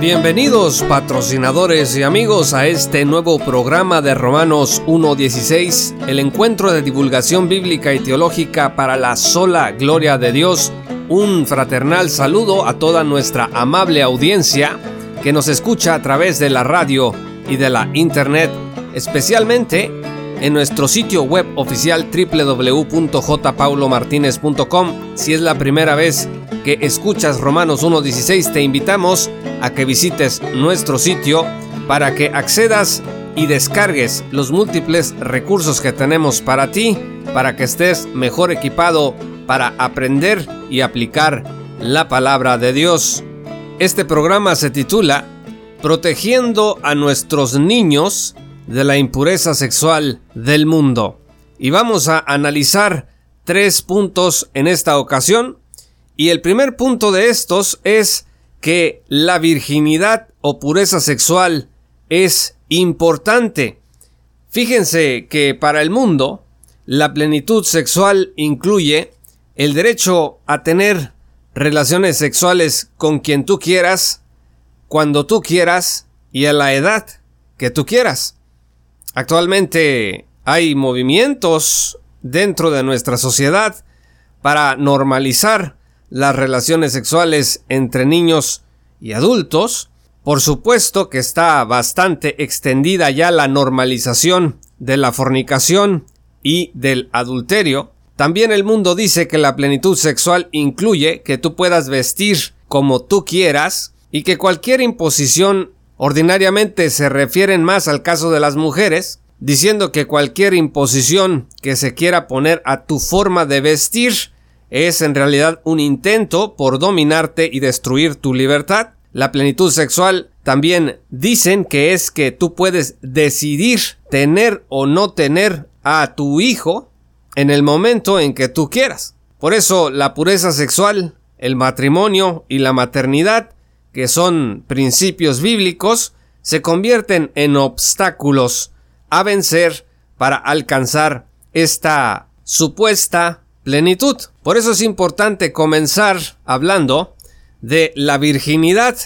Bienvenidos patrocinadores y amigos a este nuevo programa de Romanos 1.16, el encuentro de divulgación bíblica y teológica para la sola gloria de Dios. Un fraternal saludo a toda nuestra amable audiencia que nos escucha a través de la radio y de la internet, especialmente en nuestro sitio web oficial www.jpaulomartinez.com. Si es la primera vez que escuchas Romanos 1.16, te invitamos a que visites nuestro sitio para que accedas y descargues los múltiples recursos que tenemos para ti, para que estés mejor equipado para aprender y aplicar la palabra de Dios. Este programa se titula Protegiendo a nuestros niños de la impureza sexual del mundo. Y vamos a analizar tres puntos en esta ocasión. Y el primer punto de estos es que la virginidad o pureza sexual es importante. Fíjense que para el mundo la plenitud sexual incluye el derecho a tener relaciones sexuales con quien tú quieras, cuando tú quieras y a la edad que tú quieras. Actualmente hay movimientos dentro de nuestra sociedad para normalizar las relaciones sexuales entre niños y adultos. Por supuesto que está bastante extendida ya la normalización de la fornicación y del adulterio. También el mundo dice que la plenitud sexual incluye que tú puedas vestir como tú quieras y que cualquier imposición ordinariamente se refieren más al caso de las mujeres, diciendo que cualquier imposición que se quiera poner a tu forma de vestir es en realidad un intento por dominarte y destruir tu libertad. La plenitud sexual también dicen que es que tú puedes decidir tener o no tener a tu hijo en el momento en que tú quieras. Por eso la pureza sexual, el matrimonio y la maternidad, que son principios bíblicos, se convierten en obstáculos a vencer para alcanzar esta supuesta plenitud. Por eso es importante comenzar hablando de la virginidad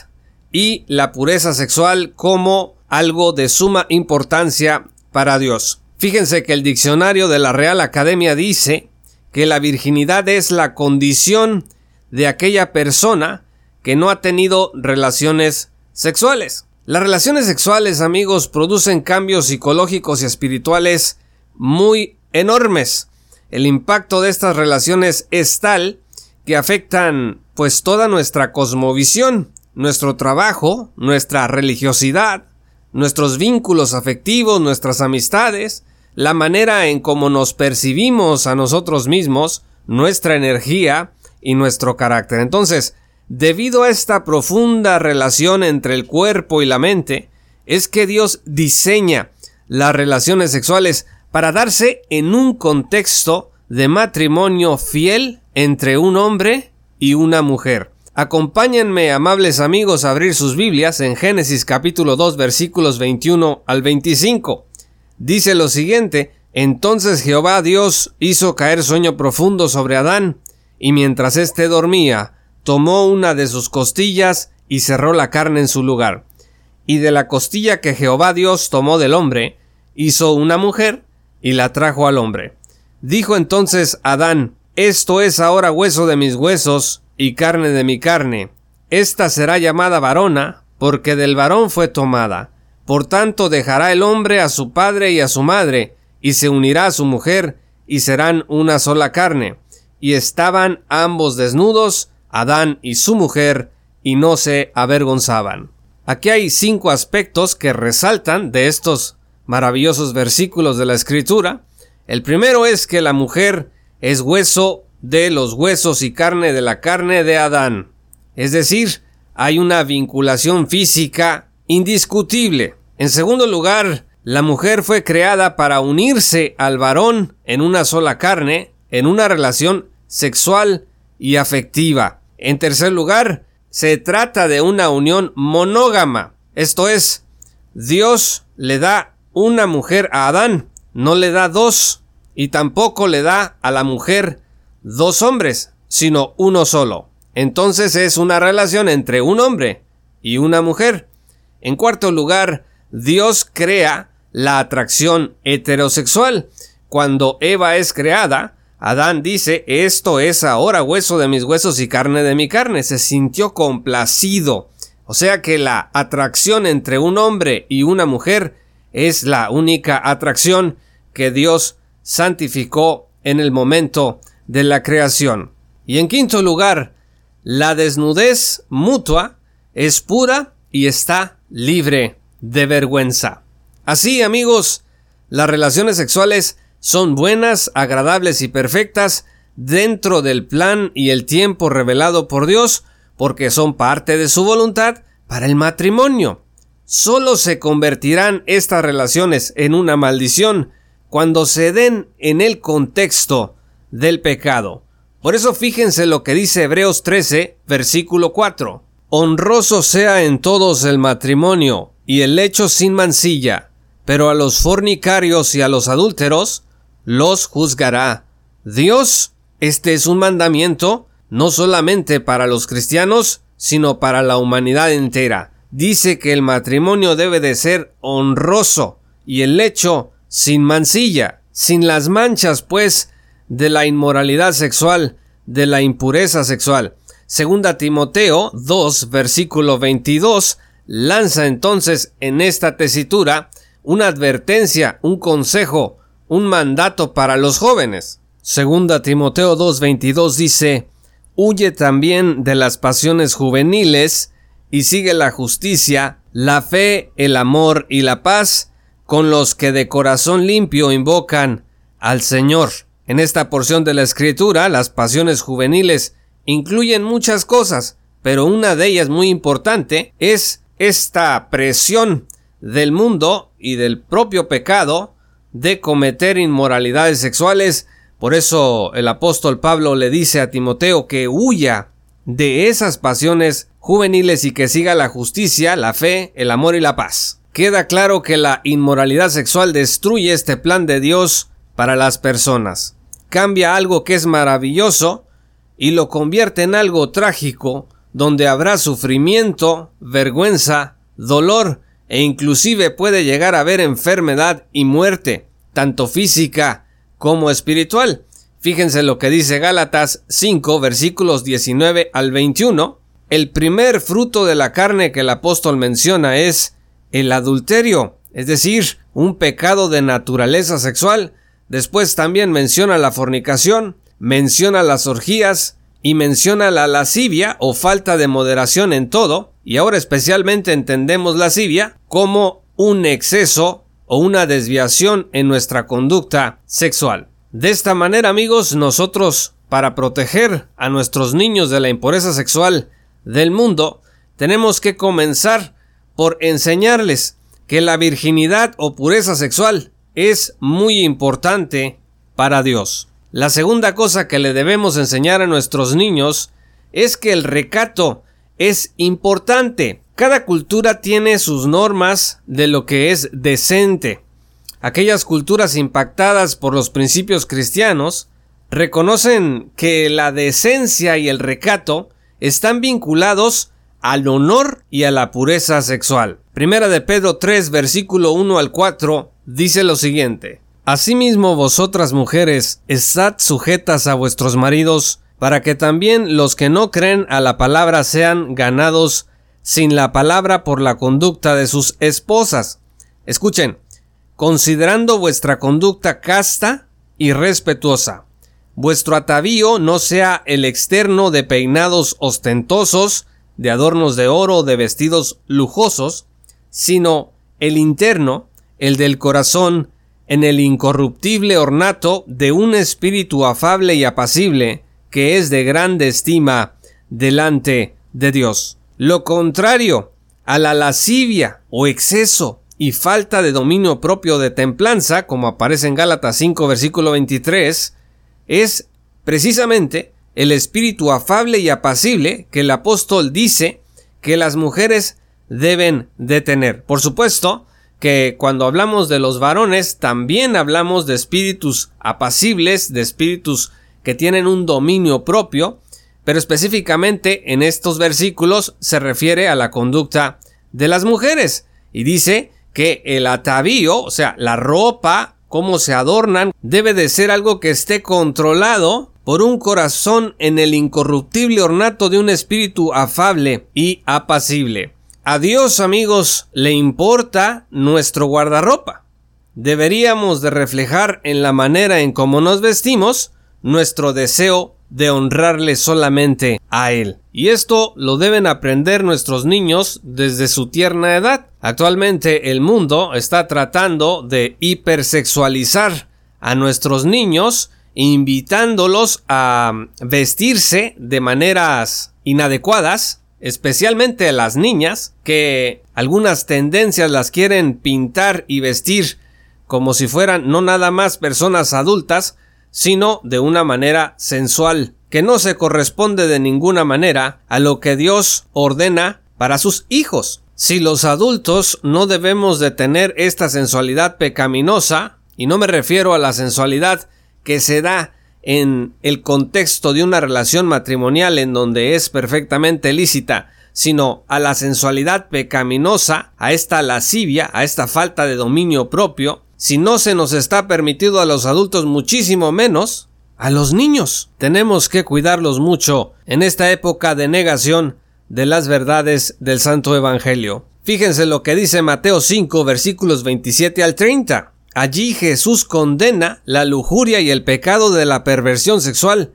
y la pureza sexual como algo de suma importancia para Dios. Fíjense que el diccionario de la Real Academia dice que la virginidad es la condición de aquella persona que no ha tenido relaciones sexuales. Las relaciones sexuales, amigos, producen cambios psicológicos y espirituales muy enormes el impacto de estas relaciones es tal que afectan pues toda nuestra cosmovisión, nuestro trabajo, nuestra religiosidad, nuestros vínculos afectivos, nuestras amistades, la manera en cómo nos percibimos a nosotros mismos, nuestra energía y nuestro carácter. Entonces, debido a esta profunda relación entre el cuerpo y la mente, es que Dios diseña las relaciones sexuales para darse en un contexto de matrimonio fiel entre un hombre y una mujer. Acompáñenme, amables amigos, a abrir sus Biblias en Génesis capítulo 2 versículos 21 al 25. Dice lo siguiente, entonces Jehová Dios hizo caer sueño profundo sobre Adán, y mientras éste dormía, tomó una de sus costillas y cerró la carne en su lugar. Y de la costilla que Jehová Dios tomó del hombre, hizo una mujer y la trajo al hombre. Dijo entonces Adán, Esto es ahora hueso de mis huesos y carne de mi carne. Esta será llamada varona, porque del varón fue tomada. Por tanto dejará el hombre a su padre y a su madre, y se unirá a su mujer, y serán una sola carne. Y estaban ambos desnudos, Adán y su mujer, y no se avergonzaban. Aquí hay cinco aspectos que resaltan de estos maravillosos versículos de la Escritura. El primero es que la mujer es hueso de los huesos y carne de la carne de Adán. Es decir, hay una vinculación física indiscutible. En segundo lugar, la mujer fue creada para unirse al varón en una sola carne, en una relación sexual y afectiva. En tercer lugar, se trata de una unión monógama. Esto es, Dios le da una mujer a Adán, no le da dos, y tampoco le da a la mujer dos hombres, sino uno solo. Entonces es una relación entre un hombre y una mujer. En cuarto lugar, Dios crea la atracción heterosexual. Cuando Eva es creada, Adán dice, esto es ahora hueso de mis huesos y carne de mi carne. Se sintió complacido. O sea que la atracción entre un hombre y una mujer es la única atracción que Dios santificó en el momento de la creación. Y en quinto lugar, la desnudez mutua es pura y está libre de vergüenza. Así, amigos, las relaciones sexuales son buenas, agradables y perfectas dentro del plan y el tiempo revelado por Dios, porque son parte de su voluntad para el matrimonio. Solo se convertirán estas relaciones en una maldición cuando se den en el contexto del pecado. Por eso fíjense lo que dice Hebreos 13, versículo 4. Honroso sea en todos el matrimonio y el lecho sin mancilla, pero a los fornicarios y a los adúlteros los juzgará. Dios, este es un mandamiento no solamente para los cristianos, sino para la humanidad entera. Dice que el matrimonio debe de ser honroso y el lecho sin mancilla, sin las manchas, pues, de la inmoralidad sexual, de la impureza sexual. Segunda Timoteo 2, versículo 22, lanza entonces en esta tesitura una advertencia, un consejo, un mandato para los jóvenes. Segunda Timoteo 2:22 dice, Huye también de las pasiones juveniles y sigue la justicia, la fe, el amor y la paz con los que de corazón limpio invocan al Señor. En esta porción de la escritura, las pasiones juveniles incluyen muchas cosas, pero una de ellas muy importante es esta presión del mundo y del propio pecado de cometer inmoralidades sexuales. Por eso el apóstol Pablo le dice a Timoteo que huya de esas pasiones juveniles y que siga la justicia, la fe, el amor y la paz. Queda claro que la inmoralidad sexual destruye este plan de Dios para las personas. Cambia algo que es maravilloso y lo convierte en algo trágico, donde habrá sufrimiento, vergüenza, dolor e inclusive puede llegar a haber enfermedad y muerte, tanto física como espiritual. Fíjense lo que dice Gálatas 5 versículos 19 al 21. El primer fruto de la carne que el apóstol menciona es el adulterio, es decir, un pecado de naturaleza sexual. Después también menciona la fornicación, menciona las orgías y menciona la lascivia o falta de moderación en todo, y ahora especialmente entendemos lascivia como un exceso o una desviación en nuestra conducta sexual. De esta manera, amigos, nosotros, para proteger a nuestros niños de la impureza sexual del mundo, tenemos que comenzar por enseñarles que la virginidad o pureza sexual es muy importante para Dios. La segunda cosa que le debemos enseñar a nuestros niños es que el recato es importante. Cada cultura tiene sus normas de lo que es decente. Aquellas culturas impactadas por los principios cristianos reconocen que la decencia y el recato están vinculados al honor y a la pureza sexual. Primera de Pedro 3 versículo 1 al 4 dice lo siguiente. Asimismo vosotras mujeres, estad sujetas a vuestros maridos, para que también los que no creen a la palabra sean ganados sin la palabra por la conducta de sus esposas. Escuchen, considerando vuestra conducta casta y respetuosa. Vuestro atavío no sea el externo de peinados ostentosos, de adornos de oro, de vestidos lujosos, sino el interno, el del corazón, en el incorruptible ornato de un espíritu afable y apacible, que es de grande estima delante de Dios. Lo contrario a la lascivia o exceso y falta de dominio propio de templanza, como aparece en Gálatas 5 versículo 23, es precisamente el espíritu afable y apacible que el apóstol dice que las mujeres deben de tener. Por supuesto que cuando hablamos de los varones también hablamos de espíritus apacibles, de espíritus que tienen un dominio propio, pero específicamente en estos versículos se refiere a la conducta de las mujeres y dice que el atavío, o sea, la ropa, cómo se adornan, debe de ser algo que esté controlado por un corazón en el incorruptible ornato de un espíritu afable y apacible. A Dios, amigos, le importa nuestro guardarropa. Deberíamos de reflejar en la manera en cómo nos vestimos nuestro deseo de honrarle solamente a Él. Y esto lo deben aprender nuestros niños desde su tierna edad. Actualmente el mundo está tratando de hipersexualizar a nuestros niños, invitándolos a vestirse de maneras inadecuadas, especialmente a las niñas, que algunas tendencias las quieren pintar y vestir como si fueran no nada más personas adultas, sino de una manera sensual, que no se corresponde de ninguna manera a lo que Dios ordena para sus hijos. Si los adultos no debemos de tener esta sensualidad pecaminosa, y no me refiero a la sensualidad que se da en el contexto de una relación matrimonial en donde es perfectamente lícita, sino a la sensualidad pecaminosa, a esta lascivia, a esta falta de dominio propio, si no se nos está permitido a los adultos muchísimo menos, a los niños. Tenemos que cuidarlos mucho en esta época de negación de las verdades del Santo Evangelio. Fíjense lo que dice Mateo 5 versículos 27 al 30. Allí Jesús condena la lujuria y el pecado de la perversión sexual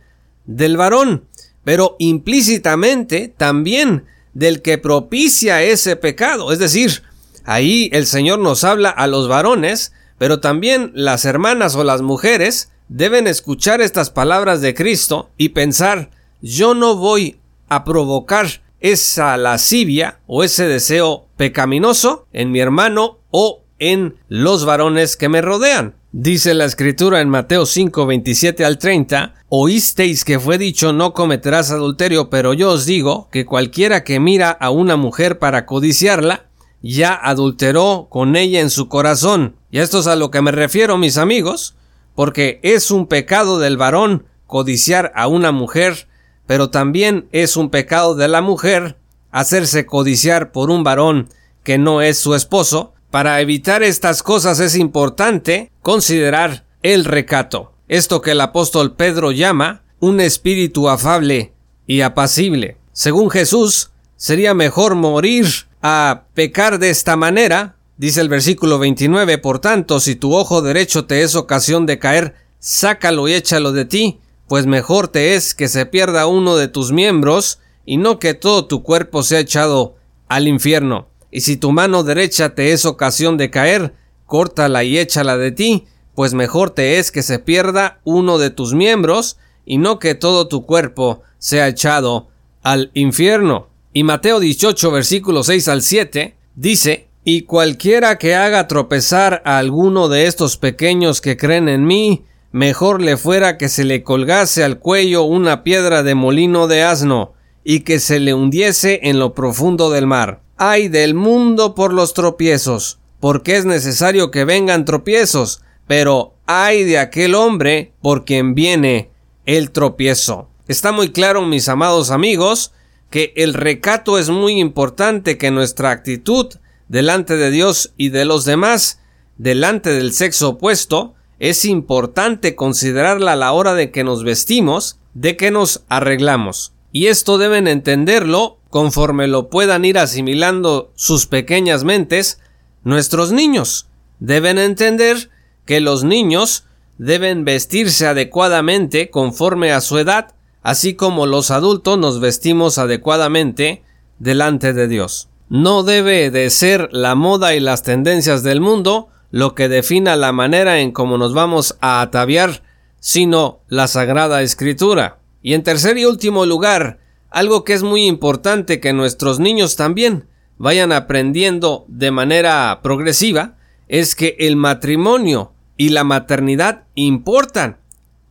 del varón, pero implícitamente también del que propicia ese pecado. Es decir, ahí el Señor nos habla a los varones pero también las hermanas o las mujeres deben escuchar estas palabras de Cristo y pensar, yo no voy a provocar esa lascivia o ese deseo pecaminoso en mi hermano o en los varones que me rodean. Dice la escritura en Mateo 5, 27 al 30, Oísteis que fue dicho no cometerás adulterio, pero yo os digo que cualquiera que mira a una mujer para codiciarla, ya adulteró con ella en su corazón. Y esto es a lo que me refiero, mis amigos, porque es un pecado del varón codiciar a una mujer, pero también es un pecado de la mujer hacerse codiciar por un varón que no es su esposo. Para evitar estas cosas es importante considerar el recato, esto que el apóstol Pedro llama un espíritu afable y apacible. Según Jesús, sería mejor morir a pecar de esta manera, dice el versículo 29, por tanto, si tu ojo derecho te es ocasión de caer, sácalo y échalo de ti, pues mejor te es que se pierda uno de tus miembros, y no que todo tu cuerpo sea echado al infierno. Y si tu mano derecha te es ocasión de caer, córtala y échala de ti, pues mejor te es que se pierda uno de tus miembros, y no que todo tu cuerpo sea echado al infierno. Y Mateo 18, versículo 6 al 7, dice, Y cualquiera que haga tropezar a alguno de estos pequeños que creen en mí, mejor le fuera que se le colgase al cuello una piedra de molino de asno, y que se le hundiese en lo profundo del mar. Ay del mundo por los tropiezos, porque es necesario que vengan tropiezos, pero ay de aquel hombre por quien viene el tropiezo. Está muy claro, mis amados amigos, que el recato es muy importante, que nuestra actitud delante de Dios y de los demás, delante del sexo opuesto, es importante considerarla a la hora de que nos vestimos, de que nos arreglamos. Y esto deben entenderlo conforme lo puedan ir asimilando sus pequeñas mentes, nuestros niños. Deben entender que los niños deben vestirse adecuadamente conforme a su edad, así como los adultos nos vestimos adecuadamente delante de Dios. No debe de ser la moda y las tendencias del mundo lo que defina la manera en cómo nos vamos a ataviar, sino la Sagrada Escritura. Y en tercer y último lugar, algo que es muy importante que nuestros niños también vayan aprendiendo de manera progresiva, es que el matrimonio y la maternidad importan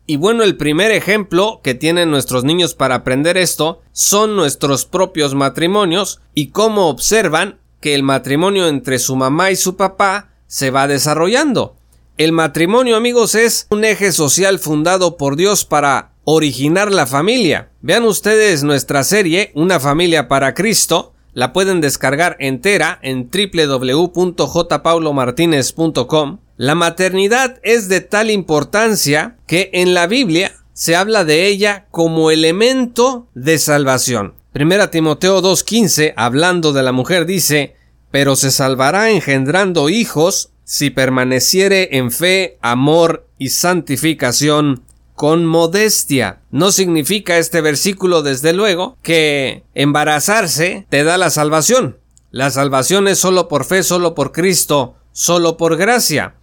Y bueno, el primer ejemplo que tienen nuestros niños para aprender esto son nuestros propios matrimonios y cómo observan que el matrimonio entre su mamá y su papá se va desarrollando. El matrimonio, amigos, es un eje social fundado por Dios para originar la familia. Vean ustedes nuestra serie Una familia para Cristo. La pueden descargar entera en www.jpaulomartinez.com. La maternidad es de tal importancia que en la Biblia se habla de ella como elemento de salvación. Primera Timoteo 2.15, hablando de la mujer, dice, pero se salvará engendrando hijos si permaneciere en fe, amor y santificación con modestia. No significa este versículo, desde luego, que embarazarse te da la salvación. La salvación es solo por fe, solo por Cristo, solo por gracia.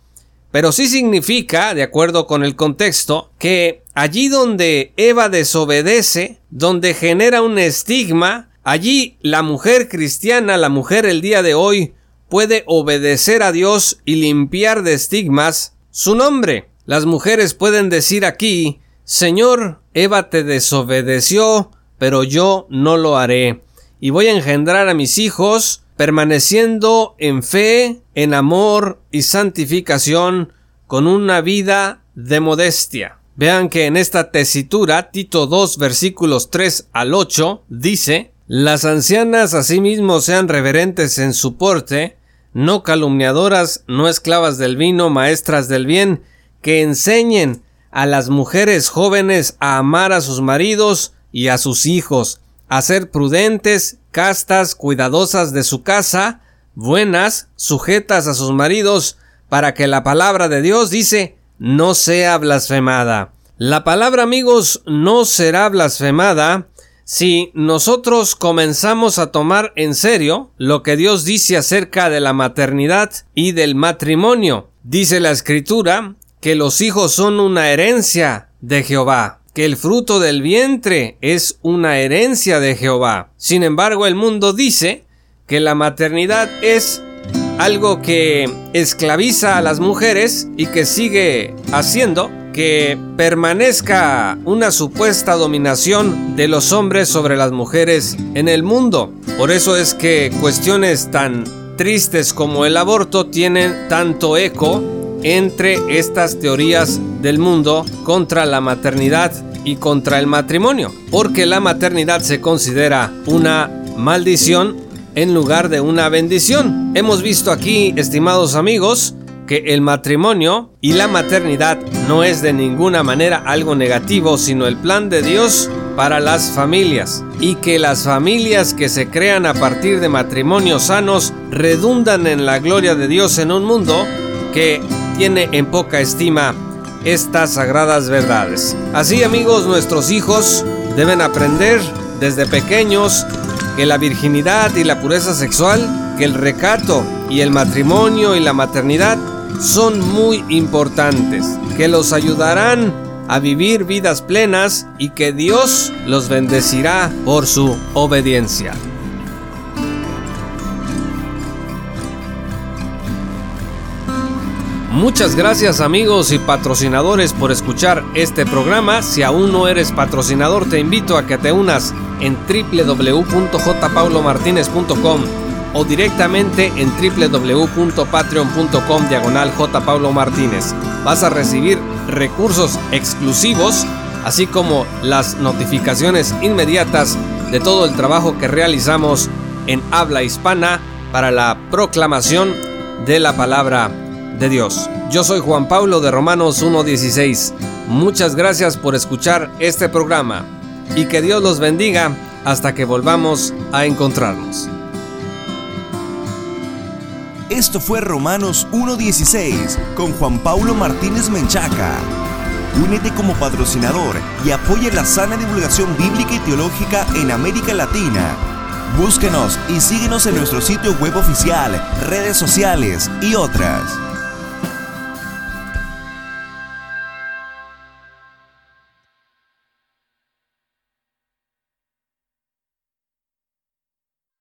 Pero sí significa, de acuerdo con el contexto, que allí donde Eva desobedece, donde genera un estigma, allí la mujer cristiana, la mujer el día de hoy, puede obedecer a Dios y limpiar de estigmas su nombre. Las mujeres pueden decir aquí, Señor, Eva te desobedeció, pero yo no lo haré, y voy a engendrar a mis hijos permaneciendo en fe, en amor y santificación, con una vida de modestia. Vean que en esta tesitura, Tito 2 versículos 3 al 8, dice, Las ancianas asimismo sean reverentes en su porte, no calumniadoras, no esclavas del vino, maestras del bien, que enseñen a las mujeres jóvenes a amar a sus maridos y a sus hijos, a ser prudentes, castas, cuidadosas de su casa, buenas, sujetas a sus maridos, para que la palabra de Dios dice no sea blasfemada. La palabra amigos no será blasfemada si nosotros comenzamos a tomar en serio lo que Dios dice acerca de la maternidad y del matrimonio. Dice la escritura que los hijos son una herencia de Jehová que el fruto del vientre es una herencia de Jehová. Sin embargo, el mundo dice que la maternidad es algo que esclaviza a las mujeres y que sigue haciendo que permanezca una supuesta dominación de los hombres sobre las mujeres en el mundo. Por eso es que cuestiones tan tristes como el aborto tienen tanto eco entre estas teorías del mundo contra la maternidad y contra el matrimonio, porque la maternidad se considera una maldición en lugar de una bendición. Hemos visto aquí, estimados amigos, que el matrimonio y la maternidad no es de ninguna manera algo negativo, sino el plan de Dios para las familias y que las familias que se crean a partir de matrimonios sanos redundan en la gloria de Dios en un mundo que tiene en poca estima estas sagradas verdades. Así amigos, nuestros hijos deben aprender desde pequeños que la virginidad y la pureza sexual, que el recato y el matrimonio y la maternidad son muy importantes, que los ayudarán a vivir vidas plenas y que Dios los bendecirá por su obediencia. Muchas gracias amigos y patrocinadores por escuchar este programa. Si aún no eres patrocinador, te invito a que te unas en www.jpaulomartinez.com o directamente en www.patreon.com diagonal Martínez. Vas a recibir recursos exclusivos, así como las notificaciones inmediatas de todo el trabajo que realizamos en habla hispana para la proclamación de la palabra de Dios. Yo soy Juan Pablo de Romanos 1.16. Muchas gracias por escuchar este programa y que Dios los bendiga hasta que volvamos a encontrarnos. Esto fue Romanos 1.16 con Juan Pablo Martínez Menchaca. Únete como patrocinador y apoya la sana divulgación bíblica y teológica en América Latina. Búsquenos y síguenos en nuestro sitio web oficial, redes sociales y otras.